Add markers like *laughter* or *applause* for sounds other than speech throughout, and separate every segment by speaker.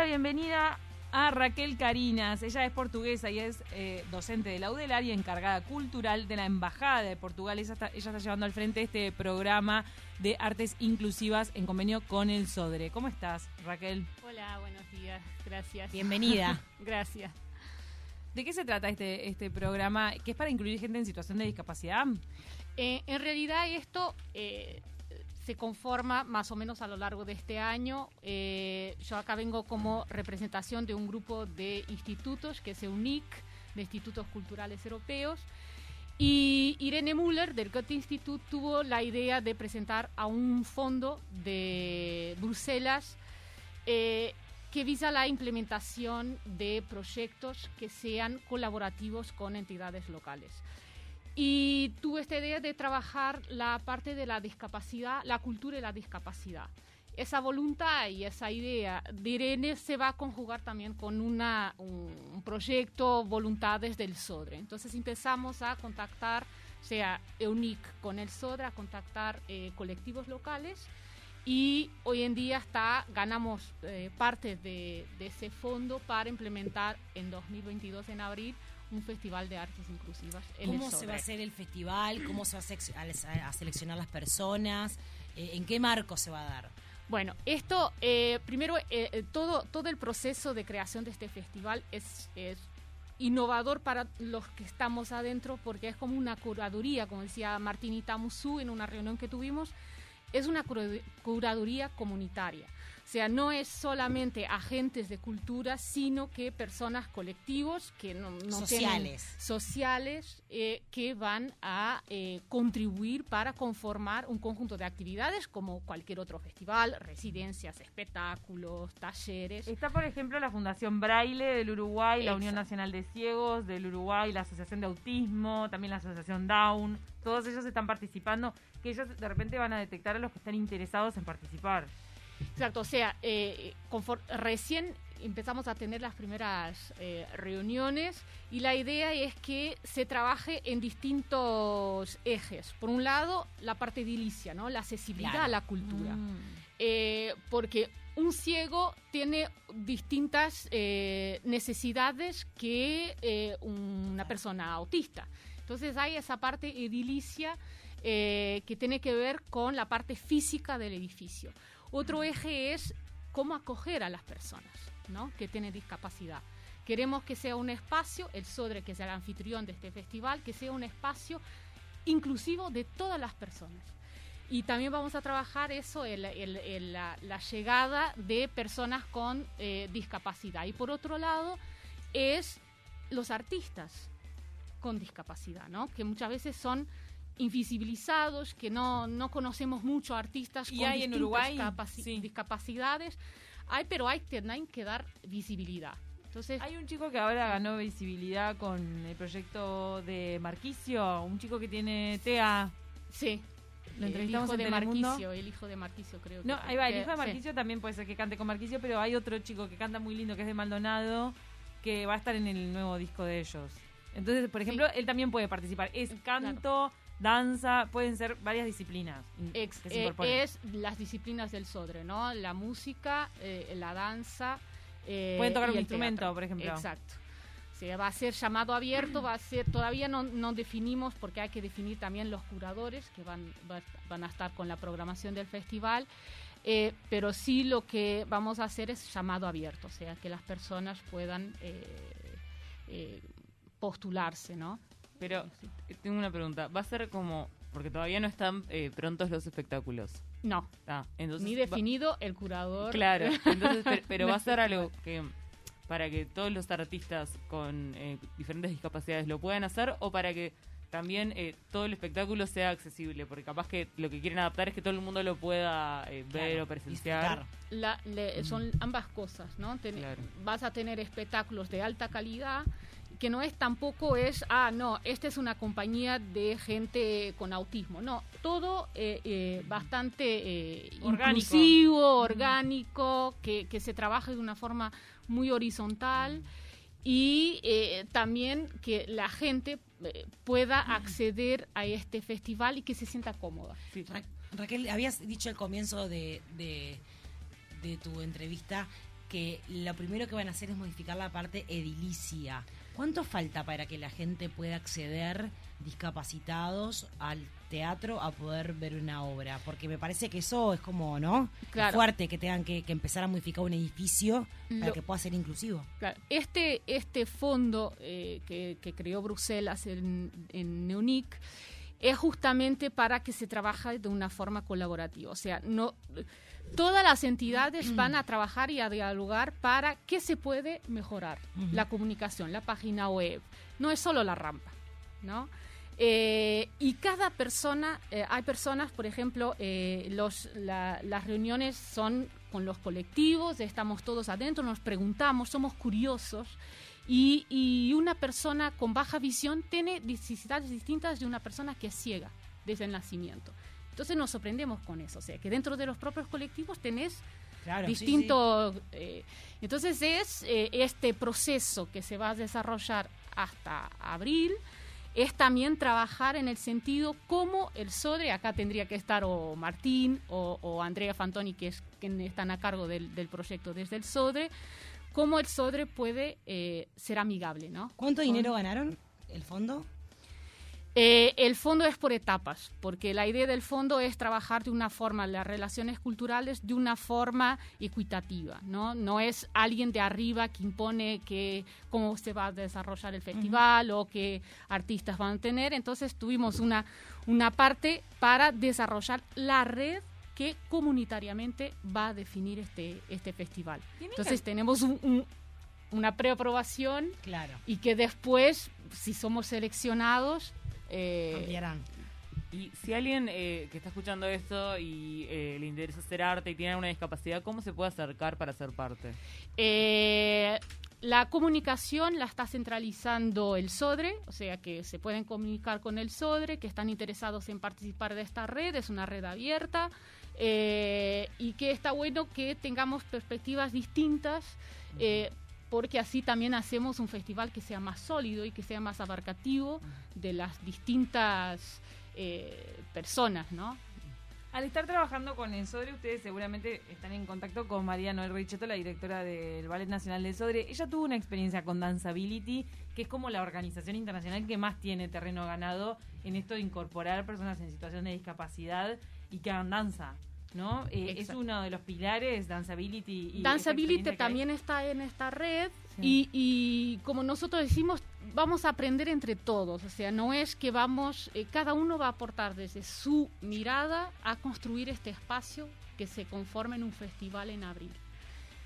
Speaker 1: la bienvenida a Raquel Carinas. Ella es portuguesa y es eh, docente de la UDELAR y encargada cultural de la Embajada de Portugal. Ella está, ella está llevando al frente este programa de artes inclusivas en convenio con el SODRE. ¿Cómo estás, Raquel?
Speaker 2: Hola, buenos días. Gracias.
Speaker 1: Bienvenida. *laughs*
Speaker 2: Gracias.
Speaker 1: ¿De qué se trata este, este programa? ¿Que es para incluir gente en situación de discapacidad?
Speaker 2: Eh, en realidad esto eh, se conforma más o menos a lo largo de este año. Eh, yo acá vengo como representación de un grupo de institutos que es EUNIC, de Institutos Culturales Europeos. Y Irene Müller del Goethe Institut tuvo la idea de presentar a un fondo de Bruselas que visa la implementación de proyectos que sean colaborativos con entidades locales. Y tuve esta idea de trabajar la parte de la discapacidad, la cultura y la discapacidad. Esa voluntad y esa idea de Irene se va a conjugar también con una, un proyecto Voluntades del SODRE. Entonces empezamos a contactar, sea EUNIC con el SODRE, a contactar eh, colectivos locales y hoy en día está ganamos eh, parte de, de, ese fondo para implementar en 2022 en abril un festival de artes inclusivas.
Speaker 3: ¿Cómo se va a hacer el festival? ¿Cómo se va a, seleccionar las personas? Eh, ¿En qué marco se va a dar?
Speaker 2: Bueno, esto, eh, primero, eh, todo, todo el proceso de creación de este festival es, es innovador para los que estamos adentro porque es como una curaduría, como decía Martinita Musú en una reunión que tuvimos, es una curaduría comunitaria. O sea, no es solamente agentes de cultura, sino que personas colectivos que no,
Speaker 3: sociales,
Speaker 2: sociales eh, que van a eh, contribuir para conformar un conjunto de actividades como cualquier otro festival, residencias, espectáculos, talleres.
Speaker 1: Está, por ejemplo, la Fundación Braille del Uruguay, la Unión Nacional de Ciegos del Uruguay, la Asociación de Autismo, también la Asociación Down. Todos ellos están participando, que ellos de repente van a detectar a los que están interesados en participar.
Speaker 2: Exacto, o sea, eh, recién empezamos a tener las primeras eh, reuniones y la idea es que se trabaje en distintos ejes. Por un lado, la parte edilicia, ¿no? la accesibilidad a la cultura. Mm. Eh, porque un ciego tiene distintas necesidades que una persona autista. Entonces hay esa parte edilicia que tiene que ver con la parte física del edificio. Otro eje es cómo acoger a las personas ¿no? que tienen discapacidad. Queremos que sea un espacio, el SODRE, que sea el anfitrión de este festival, que sea un espacio inclusivo de todas las personas. Y también vamos a trabajar eso, la, llegada de personas con eh, discapacidad. Y por otro lado, es los artistas con discapacidad, ¿no? que muchas veces son invisibilizados, que no, no conocemos mucho artistas con
Speaker 1: hay en Uruguay?
Speaker 2: discapacidades. Hay, pero hay tienen que dar visibilidad. Entonces,
Speaker 1: hay un chico que ahora ganó visibilidad con el proyecto de Marquicio, un chico que tiene TEA.
Speaker 2: Sí.
Speaker 1: Lo entrevistamos
Speaker 2: el hijo de Marquicio, el hijo de Marquicio creo.
Speaker 1: No, ahí va, el hijo de Marquicio también puede ser que cante con Marquicio, pero hay otro chico que canta muy lindo que es de Maldonado, que va a estar en el nuevo disco de ellos. Entonces, por ejemplo, él también puede participar. Es canto, danza, pueden ser varias disciplinas.
Speaker 2: Ex, eh, es las disciplinas del Sodre, ¿no? La música, eh, la danza.
Speaker 1: Eh, pueden tocar un instrumento, por ejemplo.
Speaker 2: Exacto. Se va a ser llamado abierto, va a ser, todavía no, no, definimos porque hay que definir también los curadores que van, van a estar con la programación del festival, pero sí lo que vamos a hacer es llamado abierto, o sea, que las personas puedan postularse, ¿no?
Speaker 4: Pero tengo una pregunta. ¿Va a ser como.? Porque todavía no están eh, prontos los espectáculos.
Speaker 2: No.
Speaker 4: Ah, entonces
Speaker 2: Ni definido el curador.
Speaker 4: Claro. Entonces, pero, *laughs* va a ser algo que. Para que todos los artistas con eh, diferentes discapacidades lo puedan hacer o para que también eh, todo el espectáculo sea accesible, porque capaz que lo que quieren adaptar es que todo el mundo lo pueda ver o presenciar.
Speaker 2: La, son ambas cosas, ¿no? Vas a tener espectáculos de alta calidad que no es tampoco es, ah, no, esta es una compañía de gente con autismo. No, todo eh, eh, bastante eh, inclusivo, orgánico, que, que, se trabaje de una forma muy horizontal y también que la gente pueda acceder a este festival y que se sienta cómoda.
Speaker 3: Raquel, habías dicho al comienzo de, de, de tu entrevista que lo primero que van a hacer es modificar la parte edilicia. ¿Cuánto falta para que la gente pueda acceder discapacitados al teatro a poder ver una obra? Porque me parece que eso es como, ¿no?
Speaker 2: Claro.
Speaker 3: fuerte que tengan que, que empezar a modificar un edificio para
Speaker 2: Lo-
Speaker 3: que pueda ser inclusivo.
Speaker 2: Claro, este, este fondo eh, que, que creó Bruselas en, en Neunic es justamente para que se trabaje de una forma colaborativa. O sea, no todas las entidades van a trabajar y a dialogar para qué se puede mejorar. La comunicación, la página web. No es solo la rampa, ¿no? Eh, y cada persona, eh, hay personas, por ejemplo, eh, los, la- las reuniones son con los colectivos, estamos todos adentro, nos preguntamos, somos curiosos. Y, y una persona con baja visión tiene necesidades distintas de una persona que es ciega desde el nacimiento. Entonces nos sorprendemos con eso, o sea, que dentro de los propios colectivos tenés
Speaker 3: Claro, sí, sí.
Speaker 2: distintos... eh, entonces es eh, este proceso que se va a desarrollar hasta abril, es también trabajar en el sentido cómo el SODRE, acá tendría que estar o Martín o, o Andrea Fantoni, que es quien están a cargo del, del proyecto desde el SODRE, cómo el SODRE puede eh, ser amigable, ¿no?
Speaker 3: ¿Cuánto dinero ganaron el fondo?
Speaker 2: Eh, el fondo es por etapas, porque la idea del fondo es trabajar de una forma las relaciones culturales de una forma equitativa, ¿no? No es alguien de arriba que impone que cómo se va a desarrollar el festival o qué artistas van a tener. Entonces tuvimos una, una parte para desarrollar la red que comunitariamente va a definir este, este festival. Entonces tenemos un- un- una preaprobación
Speaker 3: Claro.
Speaker 2: y que después, si somos seleccionados, eh,
Speaker 3: Ampliarán.
Speaker 4: Y si alguien eh, que está escuchando esto y eh, le interesa hacer arte y tiene alguna discapacidad, ¿cómo se puede acercar para ser parte?
Speaker 2: eh, la comunicación la está centralizando el SODRE, o sea que se pueden comunicar con el SODRE, que están interesados en participar de esta red, es una red abierta, eh, y que está bueno que tengamos perspectivas distintas. eh, porque así también hacemos un festival que sea más sólido y que sea más abarcativo de las distintas eh, personas, ¿no?
Speaker 1: Al estar trabajando con el Sodre, ustedes seguramente están en contacto con María Noel Richetto, la directora del Ballet Nacional del Sodre. Ella tuvo una experiencia con Danceability, que es como la organización internacional que más tiene terreno ganado en esto de incorporar personas en situación de discapacidad y que hagan danza. ¿No? Eh, es uno de los pilares, Danceability. Y hay.
Speaker 2: también está en esta red
Speaker 1: Sí.
Speaker 2: y, y como nosotros decimos, vamos a aprender entre todos, o sea, no es que vamos, eh, cada uno va a aportar desde su mirada a construir este espacio que se conforme en un festival en abril.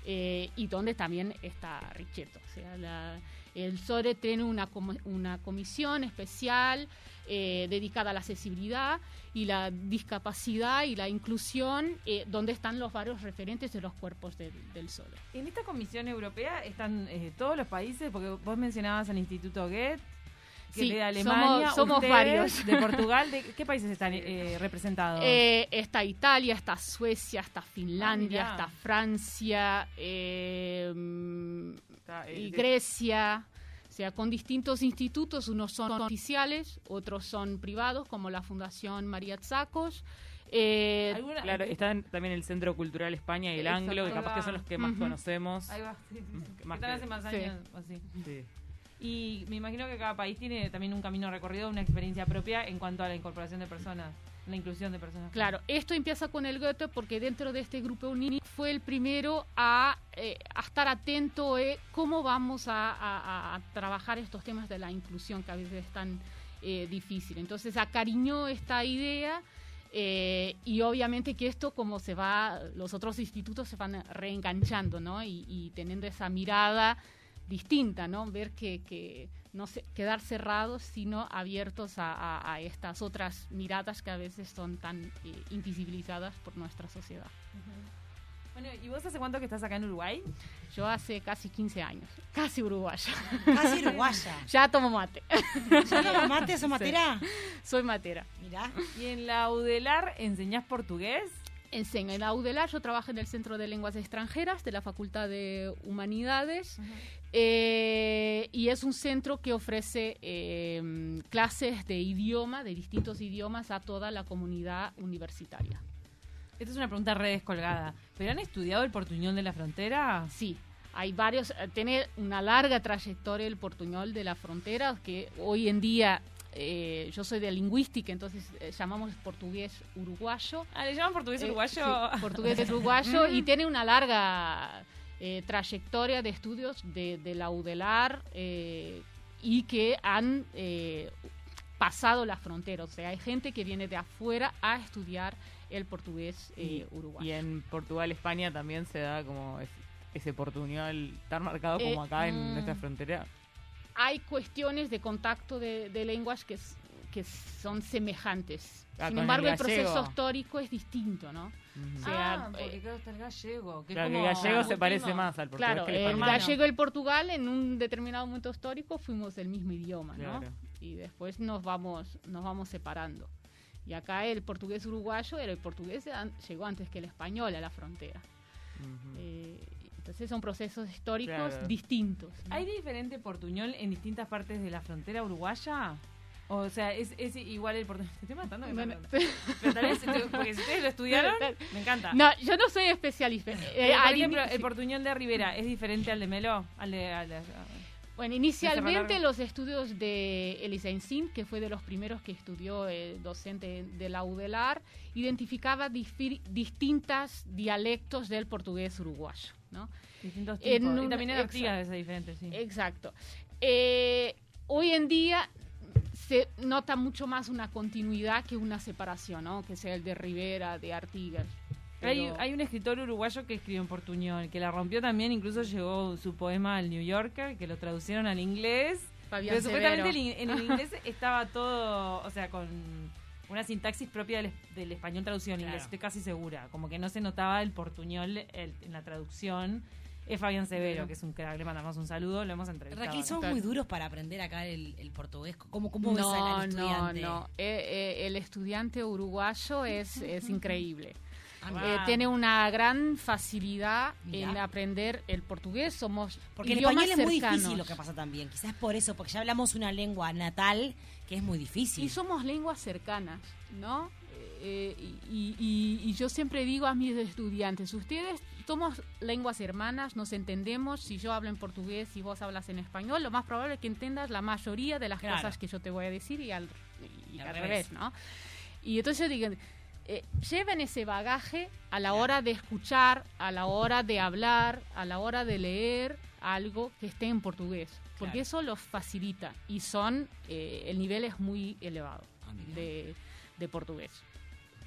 Speaker 2: Eh, y donde también está Richetto. O sea, la- el SORE tiene una, una comisión especial eh, dedicada a la accesibilidad y la discapacidad y la inclusión, eh, donde están los varios referentes de los cuerpos del, del SORE.
Speaker 1: En esta comisión europea están eh, todos los países, porque vos mencionabas al Instituto Goethe, que
Speaker 2: Sí,
Speaker 1: de Alemania,
Speaker 2: somos- somos
Speaker 1: ustedes,
Speaker 2: varios.
Speaker 1: de *laughs* Portugal, ¿de qué países están eh, representados?
Speaker 2: Eh, está Italia, está Suecia, está Finlandia,
Speaker 1: Ah,
Speaker 2: está Francia eh,
Speaker 4: Está, eh,
Speaker 2: y
Speaker 4: de-
Speaker 2: Grecia. O sea, con distintos institutos, unos son oficiales, otros son privados, como la Fundación María Zacos. Eh,
Speaker 1: ¿Alguna-
Speaker 4: Claro, está en- también el Centro Cultural España y el
Speaker 1: Exacto.
Speaker 4: Anglo, que capaz que son los que más conocemos.
Speaker 1: Ahí va, sí, sí, sí.
Speaker 4: Mm, Más
Speaker 1: Están
Speaker 4: que-
Speaker 1: hace más
Speaker 2: sí.
Speaker 1: años, así.
Speaker 4: Sí.
Speaker 1: Y me imagino que cada país tiene también un camino recorrido, una experiencia propia en cuanto a la incorporación de personas, la inclusión de personas.
Speaker 2: Claro, esto empieza con el Goethe porque dentro de este grupo UNINI fue el primero a, eh, a estar atento de cómo vamos a, a- a trabajar estos temas de la inclusión que a veces es tan eh, difícil. Entonces acariñó esta idea eh, y obviamente que esto como se va, los otros institutos se van reenganchando, ¿no? Y teniendo esa mirada distinta, ¿no? Ver que, que no se, quedar cerrados, sino abiertos a, a- a estas otras miradas que a veces son tan eh, invisibilizadas por nuestra sociedad.
Speaker 1: Bueno, ¿y vos hace cuánto que estás acá en Uruguay?
Speaker 2: Yo hace casi 15 años, casi uruguaya,
Speaker 3: Casi uruguaya. *laughs*
Speaker 2: ya tomo mate,
Speaker 3: ¿Ya tomas mate, sos matera?
Speaker 2: soy matera.
Speaker 3: Mirá.
Speaker 1: ¿Y en la UDELAR enseñás portugués?
Speaker 2: En UDELAR, yo trabajo en el Centro de Lenguas Extranjeras de la Facultad de Humanidades eh, y es un centro que ofrece eh, clases de idioma, de distintos idiomas, a toda la comunidad universitaria.
Speaker 1: Esta es una pregunta re descolgada. ¿Pero han estudiado el portuñol de la frontera?
Speaker 2: Sí, hay varios, eh, tiene una larga trayectoria el portuñol de la frontera que hoy en día eh, yo soy de lingüística, entonces eh, llamamos portugués uruguayo.
Speaker 1: Ah, ¿le llaman portugués
Speaker 2: Eh,
Speaker 1: uruguayo?
Speaker 2: sí, portugués uruguayo y *laughs* tiene una larga eh, trayectoria de estudios de, de la UDELAR eh, y que han eh, pasado la frontera. O sea, hay gente que viene de afuera a estudiar el portugués eh, uruguayo.
Speaker 4: Y en Portugal, España también se da como es- ese portuñol tan marcado como
Speaker 2: Eh,
Speaker 4: acá en
Speaker 1: mm.
Speaker 4: nuestra frontera.
Speaker 2: Hay cuestiones de contacto de, de lenguas que, que son semejantes.
Speaker 4: Ah,
Speaker 2: Sin embargo,
Speaker 4: el
Speaker 2: el, proceso histórico es distinto, ¿no?
Speaker 4: Ujú.
Speaker 2: o sea,
Speaker 1: ah, porque
Speaker 2: eh,
Speaker 1: claro, está el gallego. Que
Speaker 4: Claro,
Speaker 1: como
Speaker 4: el gallego se
Speaker 1: último.
Speaker 4: parece más al portugués
Speaker 2: Claro,
Speaker 4: que el
Speaker 2: el gallego y el Portugal en un determinado momento histórico fuimos del mismo idioma, ¿no?
Speaker 4: Claro.
Speaker 2: Y después nos vamos, nos vamos separando. Y acá el portugués uruguayo era el portugués llegó antes que el español a la frontera.
Speaker 4: Ujú.
Speaker 2: Eh, entonces son procesos históricos
Speaker 4: Claro.
Speaker 2: distintos. ¿no?
Speaker 1: ¿Hay diferente portuñol en distintas partes de la frontera uruguaya? O sea, ¿es, es igual el portuñol? Te *laughs* estoy matando.
Speaker 2: Bueno,
Speaker 1: pregunta. *laughs* Pero tal vez, porque si ustedes lo estudiaron, me encanta.
Speaker 2: no, yo no soy especialista. Eh,
Speaker 1: por
Speaker 2: al
Speaker 1: ejemplo, el portuñol de Rivera es diferente al de Melo, al de, al de-
Speaker 2: Bueno, inicialmente los estudios de Elisa Encín, que fue de los primeros que estudió el docente de la UDELAR, identificaba distintas dialectos del portugués uruguayo, ¿no?
Speaker 1: distintos tipos. y
Speaker 2: un-
Speaker 1: también en. Artigas diferente, sí.
Speaker 2: Exacto. Eh, hoy en día se nota mucho más una continuidad que una separación, ¿no? Que sea el de Rivera, de Artigas.
Speaker 1: Hay,
Speaker 2: Pero-
Speaker 1: hay un escritor uruguayo que escribió en portuñol, que la rompió también, incluso llegó su poema al New Yorker, que lo traducieron al inglés.
Speaker 2: Fabián
Speaker 1: Pero supuestamente en el inglés *laughs* estaba todo, o sea, con una sintaxis propia del, es- del español traducido en inglés,
Speaker 3: Claro.
Speaker 1: estoy casi segura. Como que no se notaba el portuñol el- en la traducción. Es Fabián Severo, que es un crack, le mandamos un saludo, lo hemos entrevistado.
Speaker 3: Raquel,
Speaker 2: Claro.
Speaker 3: muy duros para aprender acá el, el portugués. ¿Cómo, cómo ves al,
Speaker 2: No,
Speaker 3: al
Speaker 2: no,
Speaker 3: estudiante?
Speaker 2: no. Eh, eh, el estudiante uruguayo es, es increíble.
Speaker 1: Wow.
Speaker 2: Eh, tiene una gran facilidad
Speaker 3: Mirá.
Speaker 2: en aprender el portugués. Somos
Speaker 3: Porque el español es muy
Speaker 2: cercanos.
Speaker 3: difícil lo que pasa también. Quizás por eso, porque ya hablamos una lengua natal que es muy difícil.
Speaker 2: Y somos lenguas cercanas, ¿no? Eh, y, y- y yo siempre digo a mis estudiantes, ustedes somos lenguas hermanas, nos entendemos, si yo hablo en portugués y vos hablas en español, lo más probable es que entiendas la mayoría de las
Speaker 3: Claro.
Speaker 2: cosas que yo te voy a decir y al, y al revés.
Speaker 3: revés.
Speaker 2: ¿no? Y entonces digo, eh, lleven ese bagaje a la hora de escuchar, a la hora de hablar, a la hora de leer algo que esté en portugués, porque
Speaker 3: Claro.
Speaker 2: eso los facilita y son, eh, el nivel es muy elevado
Speaker 3: Ah,
Speaker 2: de, de portugués.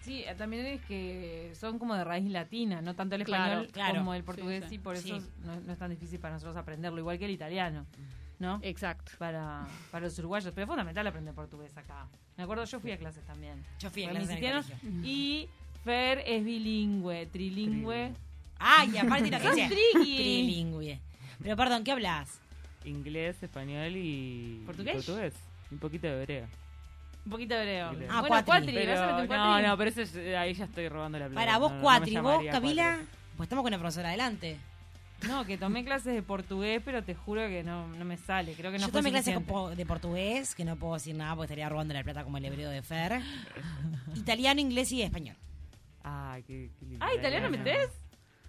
Speaker 1: Sí, eh, también es que son como de raíz latina, no tanto el
Speaker 2: Claro,
Speaker 1: español
Speaker 3: claro.
Speaker 1: como el portugués,
Speaker 2: Sí, sí.
Speaker 1: y por eso
Speaker 3: Sí.
Speaker 1: no, no es tan difícil para nosotros aprenderlo, igual que el italiano, ¿no?
Speaker 2: Exacto.
Speaker 1: para, para los uruguayos, pero es fundamental aprender portugués acá. Me acuerdo, yo fui a clases también.
Speaker 3: Yo fui a
Speaker 1: Porque
Speaker 3: clases en el.
Speaker 1: Y Fer es bilingüe, trilingüe.
Speaker 3: Ay, aparte lo *laughs* que
Speaker 1: ¡Sos
Speaker 3: sea.
Speaker 1: triqui!
Speaker 3: Trilingüe. Pero perdón, ¿qué hablas?
Speaker 4: Inglés, español y
Speaker 1: ¿Portugués?
Speaker 4: portugués. Un poquito de hebreo.
Speaker 1: Un poquito de hebreo.
Speaker 3: Ah,
Speaker 1: bueno,
Speaker 3: cuatri.
Speaker 1: cuatri,
Speaker 4: Pero,
Speaker 1: ¿vas a meter un
Speaker 4: no, no, pero eso es- ahí ya estoy robando la plata.
Speaker 3: Para vos,
Speaker 4: no,
Speaker 3: Cuatri. ¿Vos, Camila? Pues estamos con una profesora adelante.
Speaker 1: No, que tomé clases de portugués, pero te juro que no, no me sale. Creo que no
Speaker 3: Yo
Speaker 1: fue
Speaker 3: tomé clases
Speaker 1: suficiente.
Speaker 3: de portugués, que no puedo decir nada porque estaría robando la plata como el hebreo de Fer. Italiano, inglés y español.
Speaker 4: Ay, qué, qué lindo.
Speaker 1: Ah, ¿italiano metés?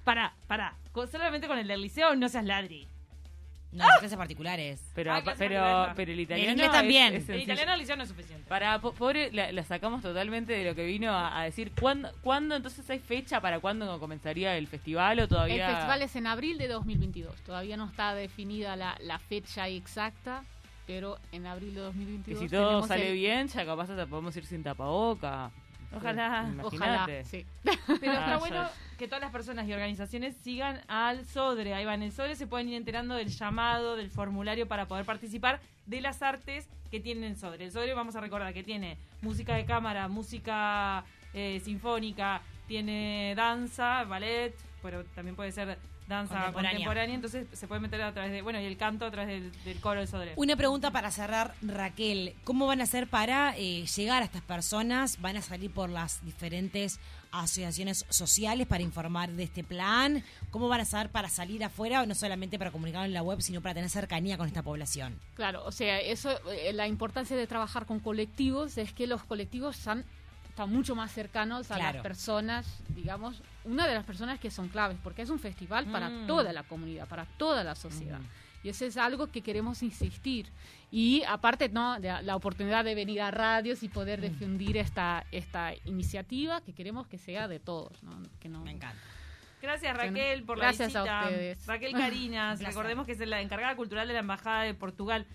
Speaker 1: Pará, pará. Con- solamente con el del liceo no seas ladri.
Speaker 3: No, las clases particulares.
Speaker 4: Pero,
Speaker 1: Ah, clase
Speaker 4: pero,
Speaker 1: particular.
Speaker 4: pero el italiano.
Speaker 3: inglés también.
Speaker 4: es- es
Speaker 1: El
Speaker 4: sencillo.
Speaker 1: italiano al liceo no es suficiente.
Speaker 4: Para, po- pobre, la, la sacamos totalmente de lo que vino a, a decir. ¿cuándo, ¿Cuándo entonces hay fecha para cuándo comenzaría el festival o todavía?
Speaker 2: El festival es en abril de 2022. Todavía no está definida la, la fecha exacta, pero en abril de 2022.
Speaker 4: si todo
Speaker 2: tenemos
Speaker 4: sale
Speaker 2: el-
Speaker 4: bien, ya capaz hasta podemos ir sin tapaboca.
Speaker 1: Ojalá,
Speaker 2: Ojalá,
Speaker 4: Imagínate.
Speaker 2: sí. *laughs*
Speaker 1: Pero está bueno que todas las personas y organizaciones sigan al SODRE. Ahí van, en el SODRE se pueden ir enterando del llamado, del formulario para poder participar de las artes que tiene el SODRE. El SODRE, vamos a recordar que tiene música de cámara, música eh, sinfónica, tiene danza, ballet, pero también puede ser danza
Speaker 3: Contemporánea.
Speaker 1: contemporánea. entonces se puede meter a través de, bueno, y el canto a través del, del coro del SODRE.
Speaker 3: Una pregunta para cerrar, Raquel. ¿Cómo van a hacer para eh, llegar a estas personas? ¿Van a salir por las diferentes asociaciones sociales para informar de este plan? ¿Cómo van a hacer para salir afuera, no solamente para comunicarlo en la web, sino para tener cercanía con esta población?
Speaker 2: Claro, o sea, eso, eh, la importancia de trabajar con colectivos es que los colectivos han mucho más cercanos a
Speaker 3: Claro.
Speaker 2: las personas, digamos, una de las personas que son claves, porque es un festival para
Speaker 1: Mm.
Speaker 2: toda la comunidad, para toda la sociedad. Y eso es algo que queremos insistir. Y aparte, ¿no? de la oportunidad de venir a radios y poder difundir esta, esta iniciativa que queremos que sea de todos. ¿no? Que no,
Speaker 3: Me encanta.
Speaker 1: Gracias Raquel por
Speaker 2: gracias
Speaker 1: la
Speaker 2: a
Speaker 1: visita.
Speaker 2: ustedes.
Speaker 1: Raquel Carinas, *laughs* recordemos que es la encargada cultural de la Embajada de Portugal.